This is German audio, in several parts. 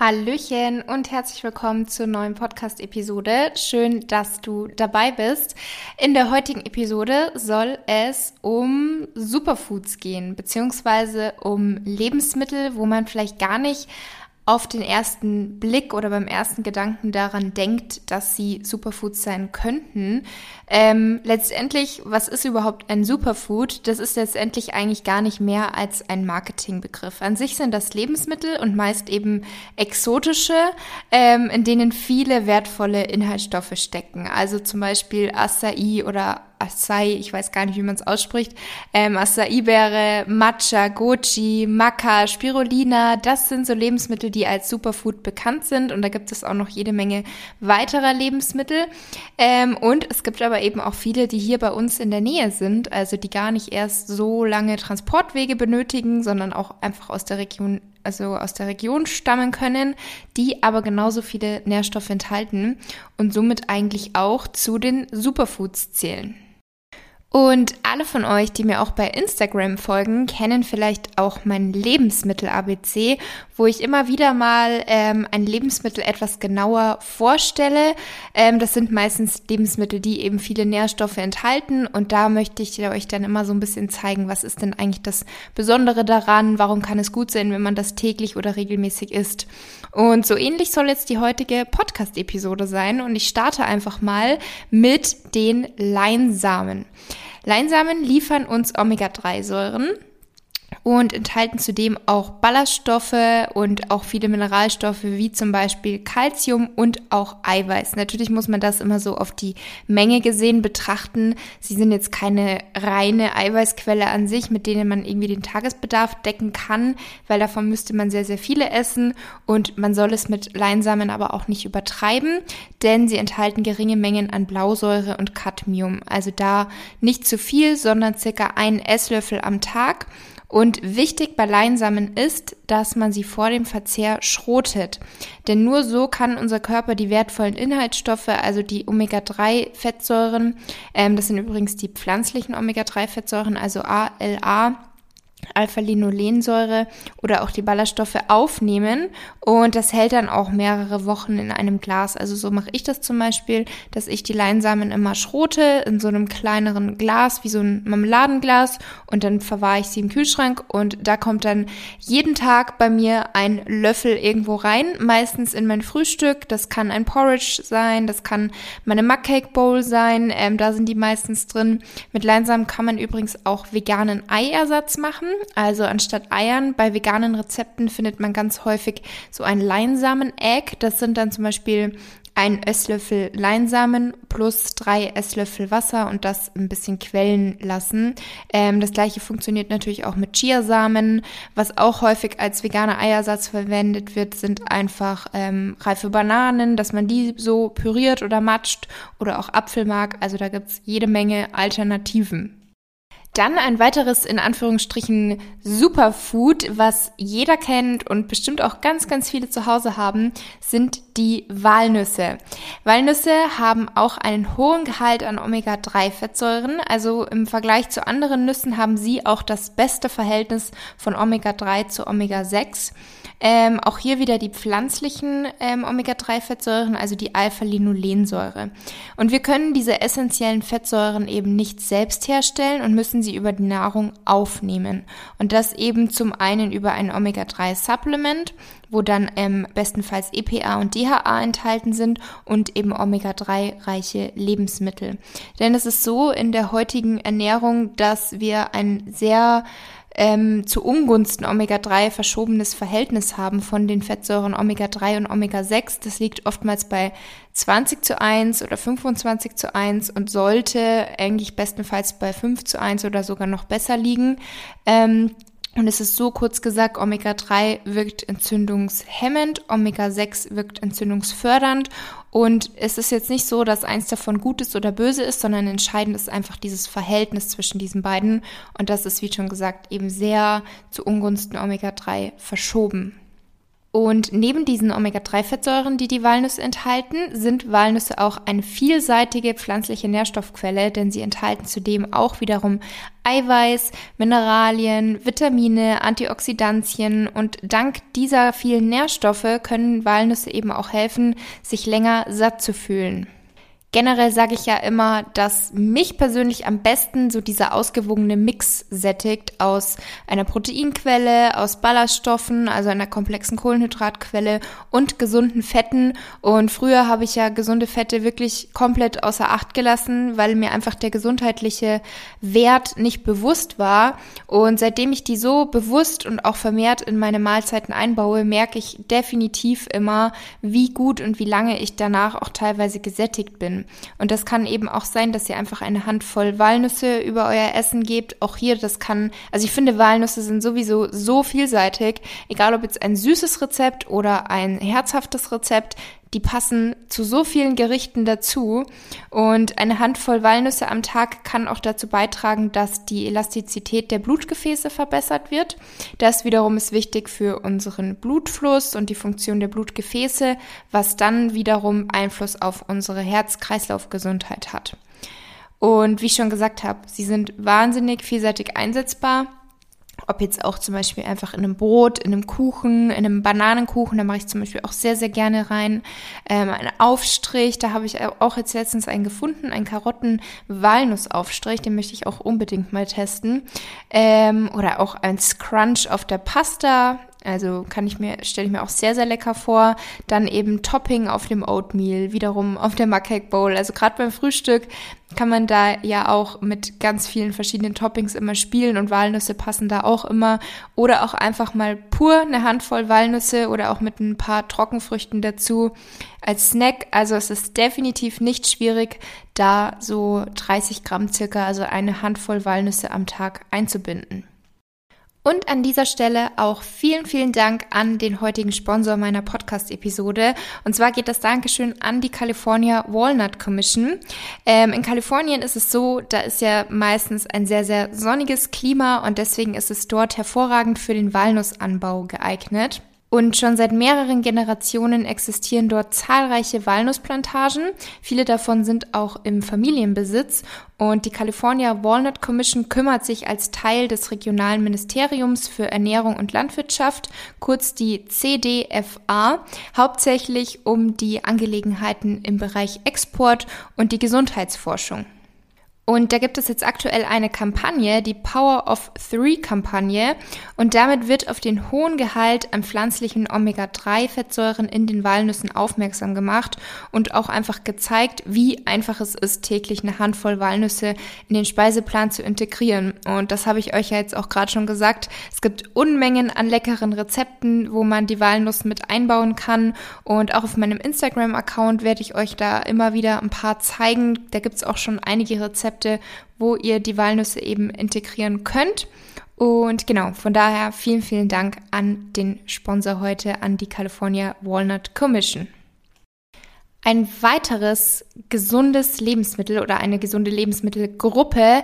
Hallöchen und herzlich willkommen zur neuen Podcast-Episode. Schön, dass du dabei bist. In der heutigen Episode soll es um Superfoods gehen, beziehungsweise um Lebensmittel, wo man vielleicht gar nicht auf den ersten Blick oder beim ersten Gedanken daran denkt, dass sie Superfoods sein könnten. Ähm, letztendlich, was ist überhaupt ein Superfood? Das ist letztendlich eigentlich gar nicht mehr als ein Marketingbegriff. An sich sind das Lebensmittel und meist eben exotische, ähm, in denen viele wertvolle Inhaltsstoffe stecken. Also zum Beispiel Acai oder Acai, ich weiß gar nicht, wie man es ausspricht, ähm, Acai-Beere, Matcha, Goji, Maca, Spirulina, das sind so Lebensmittel, die als Superfood bekannt sind und da gibt es auch noch jede Menge weiterer Lebensmittel ähm, und es gibt aber eben auch viele, die hier bei uns in der Nähe sind, also die gar nicht erst so lange Transportwege benötigen, sondern auch einfach aus der Region also aus der Region stammen können, die aber genauso viele Nährstoffe enthalten und somit eigentlich auch zu den Superfoods zählen. Und alle von euch, die mir auch bei Instagram folgen, kennen vielleicht auch mein Lebensmittel-ABC, wo ich immer wieder mal ähm, ein Lebensmittel etwas genauer vorstelle. Ähm, das sind meistens Lebensmittel, die eben viele Nährstoffe enthalten. Und da möchte ich euch dann immer so ein bisschen zeigen, was ist denn eigentlich das Besondere daran? Warum kann es gut sein, wenn man das täglich oder regelmäßig isst? Und so ähnlich soll jetzt die heutige Podcast-Episode sein. Und ich starte einfach mal mit den Leinsamen. Leinsamen liefern uns Omega-3-Säuren und enthalten zudem auch Ballaststoffe und auch viele Mineralstoffe wie zum Beispiel Calcium und auch Eiweiß. Natürlich muss man das immer so auf die Menge gesehen betrachten. Sie sind jetzt keine reine Eiweißquelle an sich, mit denen man irgendwie den Tagesbedarf decken kann, weil davon müsste man sehr, sehr viele essen und man soll es mit Leinsamen aber auch nicht übertreiben, denn sie enthalten geringe Mengen an Blausäure und Cadmium. Also da nicht zu viel, sondern circa einen Esslöffel am Tag. Und wichtig bei Leinsamen ist, dass man sie vor dem Verzehr schrotet. Denn nur so kann unser Körper die wertvollen Inhaltsstoffe, also die Omega-3-Fettsäuren, ähm, das sind übrigens die pflanzlichen Omega-3-Fettsäuren, also ALA, Alpha-Linolensäure oder auch die Ballaststoffe aufnehmen und das hält dann auch mehrere Wochen in einem Glas. Also so mache ich das zum Beispiel, dass ich die Leinsamen immer schrote in so einem kleineren Glas, wie so ein Marmeladenglas und dann verwahre ich sie im Kühlschrank und da kommt dann jeden Tag bei mir ein Löffel irgendwo rein, meistens in mein Frühstück. Das kann ein Porridge sein, das kann meine Mugcake Bowl sein, ähm, da sind die meistens drin. Mit Leinsamen kann man übrigens auch veganen Eiersatz machen. Also anstatt Eiern bei veganen Rezepten findet man ganz häufig so ein Leinsamen-Egg. Das sind dann zum Beispiel ein Esslöffel Leinsamen plus drei Esslöffel Wasser und das ein bisschen quellen lassen. Ähm, das gleiche funktioniert natürlich auch mit Chiasamen. Was auch häufig als veganer Eiersatz verwendet wird, sind einfach ähm, reife Bananen, dass man die so püriert oder matscht oder auch Apfelmark. Also da gibt's jede Menge Alternativen. Dann ein weiteres in Anführungsstrichen Superfood, was jeder kennt und bestimmt auch ganz, ganz viele zu Hause haben, sind die Walnüsse. Walnüsse haben auch einen hohen Gehalt an Omega-3-Fettsäuren. Also im Vergleich zu anderen Nüssen haben sie auch das beste Verhältnis von Omega-3 zu Omega-6. Ähm, auch hier wieder die pflanzlichen ähm, Omega-3-Fettsäuren, also die Alpha-Linolensäure. Und wir können diese essentiellen Fettsäuren eben nicht selbst herstellen und müssen sie über die Nahrung aufnehmen. Und das eben zum einen über ein Omega-3-Supplement, wo dann ähm, bestenfalls EPA und DHA enthalten sind und eben Omega-3-reiche Lebensmittel. Denn es ist so in der heutigen Ernährung, dass wir ein sehr ähm, zu Ungunsten Omega-3 verschobenes Verhältnis haben von den Fettsäuren Omega-3 und Omega-6. Das liegt oftmals bei 20 zu 1 oder 25 zu 1 und sollte eigentlich bestenfalls bei 5 zu 1 oder sogar noch besser liegen. Ähm, und es ist so kurz gesagt, Omega-3 wirkt entzündungshemmend, Omega-6 wirkt entzündungsfördernd. Und es ist jetzt nicht so, dass eins davon gut ist oder böse ist, sondern entscheidend ist einfach dieses Verhältnis zwischen diesen beiden. Und das ist, wie schon gesagt, eben sehr zu Ungunsten Omega-3 verschoben. Und neben diesen Omega-3-Fettsäuren, die die Walnüsse enthalten, sind Walnüsse auch eine vielseitige pflanzliche Nährstoffquelle, denn sie enthalten zudem auch wiederum Eiweiß, Mineralien, Vitamine, Antioxidantien und dank dieser vielen Nährstoffe können Walnüsse eben auch helfen, sich länger satt zu fühlen. Generell sage ich ja immer, dass mich persönlich am besten so dieser ausgewogene Mix sättigt aus einer Proteinquelle, aus Ballaststoffen, also einer komplexen Kohlenhydratquelle und gesunden Fetten. Und früher habe ich ja gesunde Fette wirklich komplett außer Acht gelassen, weil mir einfach der gesundheitliche Wert nicht bewusst war. Und seitdem ich die so bewusst und auch vermehrt in meine Mahlzeiten einbaue, merke ich definitiv immer, wie gut und wie lange ich danach auch teilweise gesättigt bin. Und das kann eben auch sein, dass ihr einfach eine Handvoll Walnüsse über euer Essen gebt. Auch hier, das kann, also ich finde, Walnüsse sind sowieso so vielseitig, egal ob jetzt ein süßes Rezept oder ein herzhaftes Rezept die passen zu so vielen Gerichten dazu. Und eine Handvoll Walnüsse am Tag kann auch dazu beitragen, dass die Elastizität der Blutgefäße verbessert wird. Das wiederum ist wichtig für unseren Blutfluss und die Funktion der Blutgefäße, was dann wiederum Einfluss auf unsere Herz-Kreislauf-Gesundheit hat. Und wie ich schon gesagt habe, sie sind wahnsinnig vielseitig einsetzbar ob jetzt auch zum Beispiel einfach in einem Brot, in einem Kuchen, in einem Bananenkuchen, da mache ich zum Beispiel auch sehr, sehr gerne rein. Ähm, ein Aufstrich, da habe ich auch jetzt letztens einen gefunden, einen Karotten-Walnussaufstrich, den möchte ich auch unbedingt mal testen. Ähm, oder auch ein Scrunch auf der Pasta, also kann ich mir, stelle ich mir auch sehr, sehr lecker vor. Dann eben Topping auf dem Oatmeal, wiederum auf der Mug Bowl. Also gerade beim Frühstück kann man da ja auch mit ganz vielen verschiedenen Toppings immer spielen und Walnüsse passen da auch immer. Oder auch einfach mal pur eine Handvoll Walnüsse oder auch mit ein paar Trockenfrüchten dazu als Snack. Also es ist definitiv nicht schwierig, da so 30 Gramm circa, also eine Handvoll Walnüsse am Tag einzubinden. Und an dieser Stelle auch vielen, vielen Dank an den heutigen Sponsor meiner Podcast-Episode. Und zwar geht das Dankeschön an die California Walnut Commission. Ähm, in Kalifornien ist es so, da ist ja meistens ein sehr, sehr sonniges Klima und deswegen ist es dort hervorragend für den Walnussanbau geeignet. Und schon seit mehreren Generationen existieren dort zahlreiche Walnussplantagen. Viele davon sind auch im Familienbesitz. Und die California Walnut Commission kümmert sich als Teil des regionalen Ministeriums für Ernährung und Landwirtschaft, kurz die CDFA, hauptsächlich um die Angelegenheiten im Bereich Export und die Gesundheitsforschung. Und da gibt es jetzt aktuell eine Kampagne, die Power of Three Kampagne. Und damit wird auf den hohen Gehalt an pflanzlichen Omega-3-Fettsäuren in den Walnüssen aufmerksam gemacht und auch einfach gezeigt, wie einfach es ist, täglich eine Handvoll Walnüsse in den Speiseplan zu integrieren. Und das habe ich euch ja jetzt auch gerade schon gesagt. Es gibt Unmengen an leckeren Rezepten, wo man die Walnuss mit einbauen kann. Und auch auf meinem Instagram-Account werde ich euch da immer wieder ein paar zeigen. Da gibt es auch schon einige Rezepte Rezepte, wo ihr die Walnüsse eben integrieren könnt. Und genau, von daher vielen, vielen Dank an den Sponsor heute, an die California Walnut Commission. Ein weiteres gesundes Lebensmittel oder eine gesunde Lebensmittelgruppe,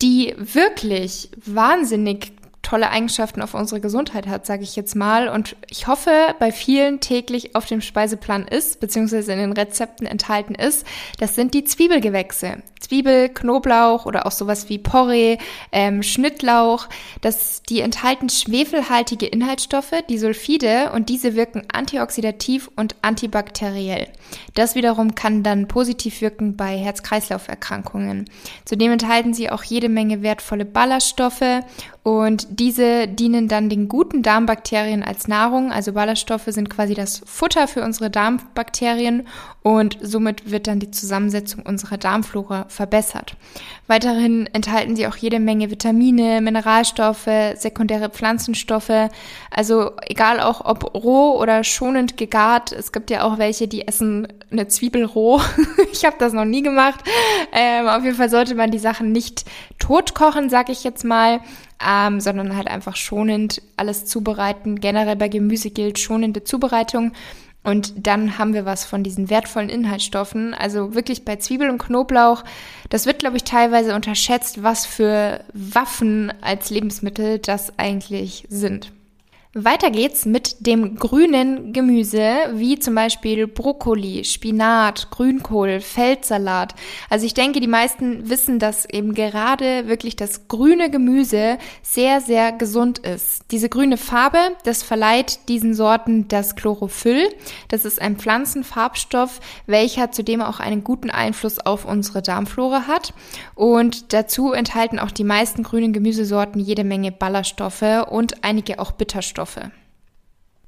die wirklich wahnsinnig tolle Eigenschaften auf unsere Gesundheit hat, sage ich jetzt mal. Und ich hoffe, bei vielen täglich auf dem Speiseplan ist, beziehungsweise in den Rezepten enthalten ist, das sind die Zwiebelgewächse. Zwiebel, Knoblauch oder auch sowas wie Porree, ähm, Schnittlauch. Das, die enthalten schwefelhaltige Inhaltsstoffe, die Sulfide, und diese wirken antioxidativ und antibakteriell. Das wiederum kann dann positiv wirken bei Herz-Kreislauf-Erkrankungen. Zudem enthalten sie auch jede Menge wertvolle Ballaststoffe und diese dienen dann den guten Darmbakterien als Nahrung. Also Ballaststoffe sind quasi das Futter für unsere Darmbakterien und somit wird dann die Zusammensetzung unserer Darmflora verbessert. Weiterhin enthalten sie auch jede Menge Vitamine, Mineralstoffe, sekundäre Pflanzenstoffe. Also egal auch ob roh oder schonend gegart. Es gibt ja auch welche, die essen eine Zwiebel roh. ich habe das noch nie gemacht. Ähm, auf jeden Fall sollte man die Sachen nicht tot kochen, sag ich jetzt mal ähm, sondern halt einfach schonend alles zubereiten. Generell bei Gemüse gilt schonende Zubereitung. Und dann haben wir was von diesen wertvollen Inhaltsstoffen. Also wirklich bei Zwiebel und Knoblauch, das wird, glaube ich, teilweise unterschätzt, was für Waffen als Lebensmittel das eigentlich sind. Weiter geht's mit dem grünen Gemüse, wie zum Beispiel Brokkoli, Spinat, Grünkohl, Feldsalat. Also ich denke, die meisten wissen, dass eben gerade wirklich das grüne Gemüse sehr, sehr gesund ist. Diese grüne Farbe, das verleiht diesen Sorten das Chlorophyll. Das ist ein Pflanzenfarbstoff, welcher zudem auch einen guten Einfluss auf unsere Darmflora hat. Und dazu enthalten auch die meisten grünen Gemüsesorten jede Menge Ballaststoffe und einige auch Bitterstoffe. Nährstoffe.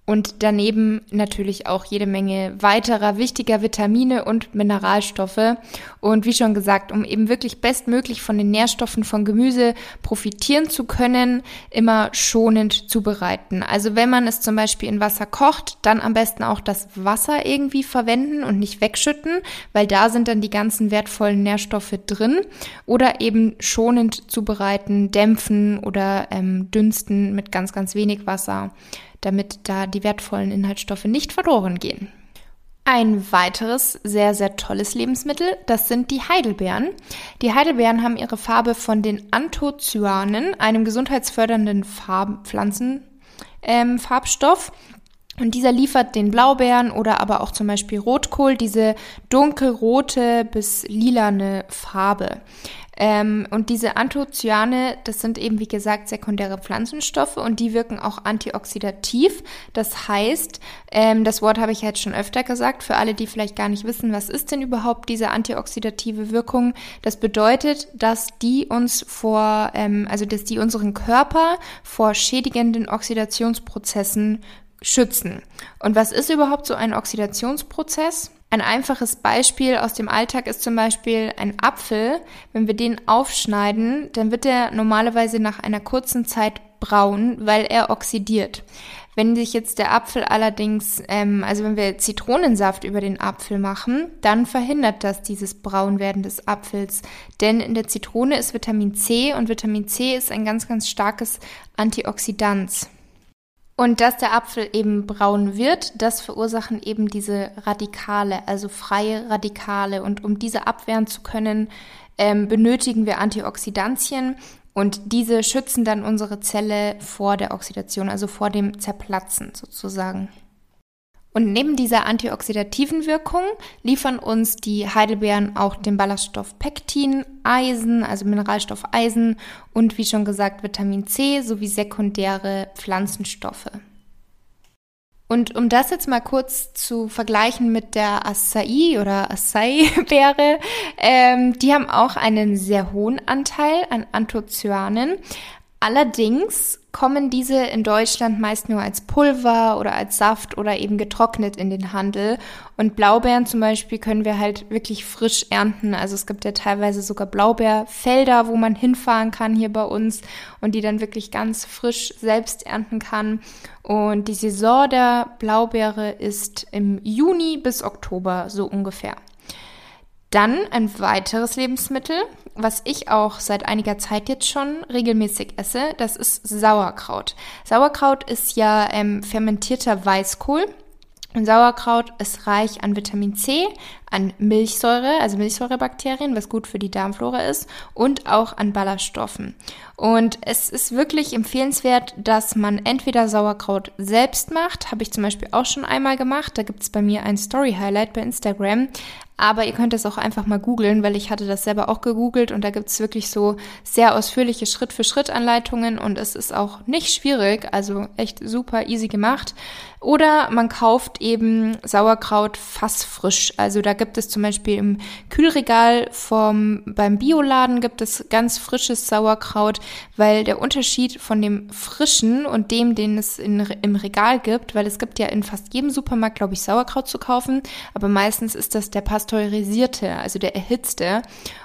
Und daneben natürlich auch jede Menge weiterer wichtiger Vitamine und Mineralstoffe. Und wie schon gesagt, um eben wirklich bestmöglich von den Nährstoffen von Gemüse profitieren zu können, immer schonend zubereiten. Also wenn man es zum Beispiel in Wasser kocht, dann am besten auch das Wasser irgendwie verwenden und nicht wegschütten, weil da sind dann die ganzen wertvollen Nährstoffe drin. Oder eben schonend zubereiten, dämpfen oder ähm, dünsten mit ganz, ganz wenig Wasser damit da die wertvollen Inhaltsstoffe nicht verloren gehen. Ein weiteres sehr, sehr tolles Lebensmittel, das sind die Heidelbeeren. Die Heidelbeeren haben ihre Farbe von den Anthocyanen, einem gesundheitsfördernden Farb Pflanzenfarbstoff. Ähm, und dieser liefert den Blaubeeren oder aber auch zum Beispiel Rotkohl diese dunkelrote bis lilane Farbe. Ähm, und diese Anthocyane, das sind eben wie gesagt sekundäre Pflanzenstoffe und die wirken auch antioxidativ. Das heißt, ähm, das Wort habe ich jetzt schon öfter gesagt, für alle, die vielleicht gar nicht wissen, was ist denn überhaupt diese antioxidative Wirkung? Das bedeutet, dass die uns vor, ähm, also dass die unseren Körper vor schädigenden Oxidationsprozessen schützen. Und was ist überhaupt so ein Oxidationsprozess? Ein einfaches Beispiel aus dem Alltag ist zum Beispiel ein Apfel. Wenn wir den aufschneiden, dann wird er normalerweise nach einer kurzen Zeit braun, weil er oxidiert. Wenn sich jetzt der Apfel allerdings, ähm, also wenn wir Zitronensaft über den Apfel machen, dann verhindert das dieses Braunwerden des Apfels. Denn in der Zitrone ist Vitamin C und Vitamin C ist ein ganz, ganz starkes Antioxidant. Und dass der Apfel eben braun wird, das verursachen eben diese Radikale, also freie Radikale. Und um diese abwehren zu können, ähm, benötigen wir Antioxidantien und diese schützen dann unsere Zelle vor der Oxidation, also vor dem Zerplatzen sozusagen. Und neben dieser antioxidativen Wirkung liefern uns die Heidelbeeren auch den Ballaststoff Pektin, Eisen, also Mineralstoff Eisen und wie schon gesagt Vitamin C sowie sekundäre Pflanzenstoffe. Und um das jetzt mal kurz zu vergleichen mit der Acai oder Acai-Beere, ähm, die haben auch einen sehr hohen Anteil an Anthocyanen. Allerdings kommen diese in Deutschland meist nur als Pulver oder als Saft oder eben getrocknet in den Handel. Und Blaubeeren zum Beispiel können wir halt wirklich frisch ernten. Also es gibt ja teilweise sogar Blaubeerfelder, wo man hinfahren kann hier bei uns und die dann wirklich ganz frisch selbst ernten kann. Und die Saison der Blaubeere ist im Juni bis Oktober so ungefähr. Dann ein weiteres Lebensmittel, was ich auch seit einiger Zeit jetzt schon regelmäßig esse, das ist Sauerkraut. Sauerkraut ist ja ähm, fermentierter Weißkohl. Und Sauerkraut ist reich an Vitamin C, an Milchsäure, also Milchsäurebakterien, was gut für die Darmflora ist, und auch an Ballaststoffen. Und es ist wirklich empfehlenswert, dass man entweder Sauerkraut selbst macht, habe ich zum Beispiel auch schon einmal gemacht. Da gibt es bei mir ein Story-Highlight bei Instagram. Aber ihr könnt es auch einfach mal googeln, weil ich hatte das selber auch gegoogelt und da gibt es wirklich so sehr ausführliche Schritt-für-Schritt-Anleitungen und es ist auch nicht schwierig, also echt super easy gemacht. Oder man kauft eben Sauerkraut fassfrisch. Also da gibt es zum Beispiel im Kühlregal vom, beim Bioladen gibt es ganz frisches Sauerkraut, weil der Unterschied von dem frischen und dem, den es in, im Regal gibt, weil es gibt ja in fast jedem Supermarkt, glaube ich, Sauerkraut zu kaufen, aber meistens ist das der pasteurisierte, also der erhitzte.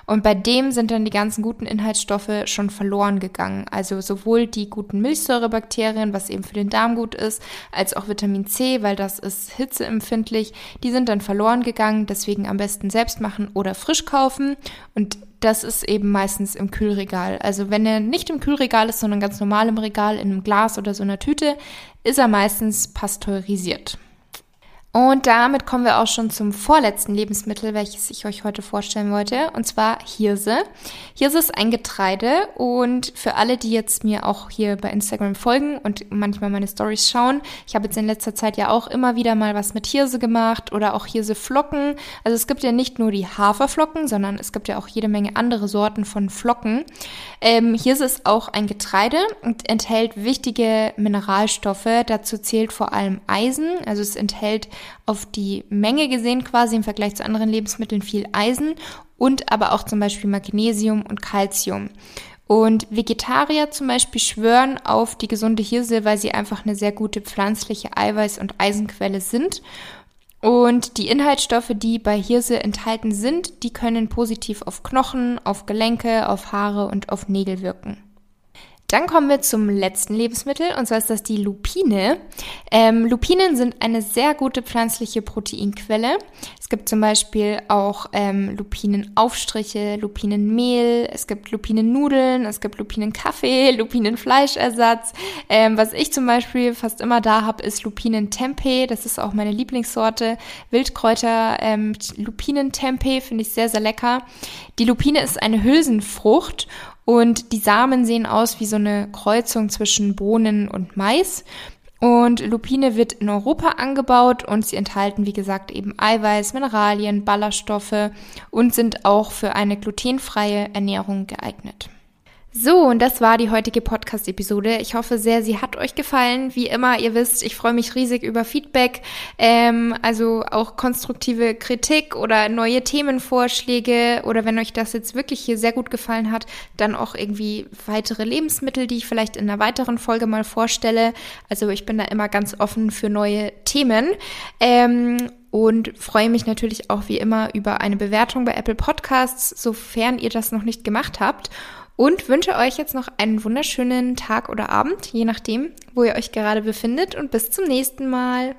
Und bei dem sind dann die ganzen guten Inhaltsstoffe schon verloren gegangen. Also sowohl die guten Milchsäurebakterien, was eben für den Darm gut ist, als auch Vitamin C, weil das ist hitzeempfindlich, die sind dann verloren gegangen. Deswegen am besten selbst machen oder frisch kaufen. Und das ist eben meistens im Kühlregal. Also wenn er nicht im Kühlregal ist, sondern ganz normal im Regal, in einem Glas oder so einer Tüte, ist er meistens pasteurisiert. Und damit kommen wir auch schon zum vorletzten Lebensmittel, welches ich euch heute vorstellen wollte, und zwar Hirse. Hirse ist ein Getreide und für alle, die jetzt mir auch hier bei Instagram folgen und manchmal meine Stories schauen, ich habe jetzt in letzter Zeit ja auch immer wieder mal was mit Hirse gemacht oder auch Hirseflocken. Also es gibt ja nicht nur die Haferflocken, sondern es gibt ja auch jede Menge andere Sorten von Flocken. Ähm, Hirse ist auch ein Getreide und enthält wichtige Mineralstoffe. Dazu zählt vor allem Eisen, also es enthält auf die Menge gesehen quasi im Vergleich zu anderen Lebensmitteln viel Eisen und aber auch zum Beispiel Magnesium und Calcium. Und Vegetarier zum Beispiel schwören auf die gesunde Hirse, weil sie einfach eine sehr gute pflanzliche Eiweiß- und Eisenquelle sind. Und die Inhaltsstoffe, die bei Hirse enthalten sind, die können positiv auf Knochen, auf Gelenke, auf Haare und auf Nägel wirken. Dann kommen wir zum letzten Lebensmittel und zwar ist das die Lupine. Ähm, Lupinen sind eine sehr gute pflanzliche Proteinquelle. Es gibt zum Beispiel auch ähm, Lupinenaufstriche, Lupinenmehl, es gibt Lupinennudeln, es gibt Lupinenkaffee, Lupinenfleischersatz. Ähm, was ich zum Beispiel fast immer da habe, ist Lupinentempeh. Das ist auch meine Lieblingssorte. Wildkräuter ähm, Lupinentempeh finde ich sehr, sehr lecker. Die Lupine ist eine Hülsenfrucht und die Samen sehen aus wie so eine Kreuzung zwischen Bohnen und Mais. Und Lupine wird in Europa angebaut und sie enthalten, wie gesagt, eben Eiweiß, Mineralien, Ballaststoffe und sind auch für eine glutenfreie Ernährung geeignet. So, und das war die heutige Podcast-Episode. Ich hoffe sehr, sie hat euch gefallen. Wie immer, ihr wisst, ich freue mich riesig über Feedback, ähm, also auch konstruktive Kritik oder neue Themenvorschläge oder wenn euch das jetzt wirklich hier sehr gut gefallen hat, dann auch irgendwie weitere Lebensmittel, die ich vielleicht in einer weiteren Folge mal vorstelle. Also ich bin da immer ganz offen für neue Themen. Ähm, und freue mich natürlich auch wie immer über eine Bewertung bei Apple Podcasts, sofern ihr das noch nicht gemacht habt und wünsche euch jetzt noch einen wunderschönen Tag oder Abend, je nachdem, wo ihr euch gerade befindet und bis zum nächsten Mal.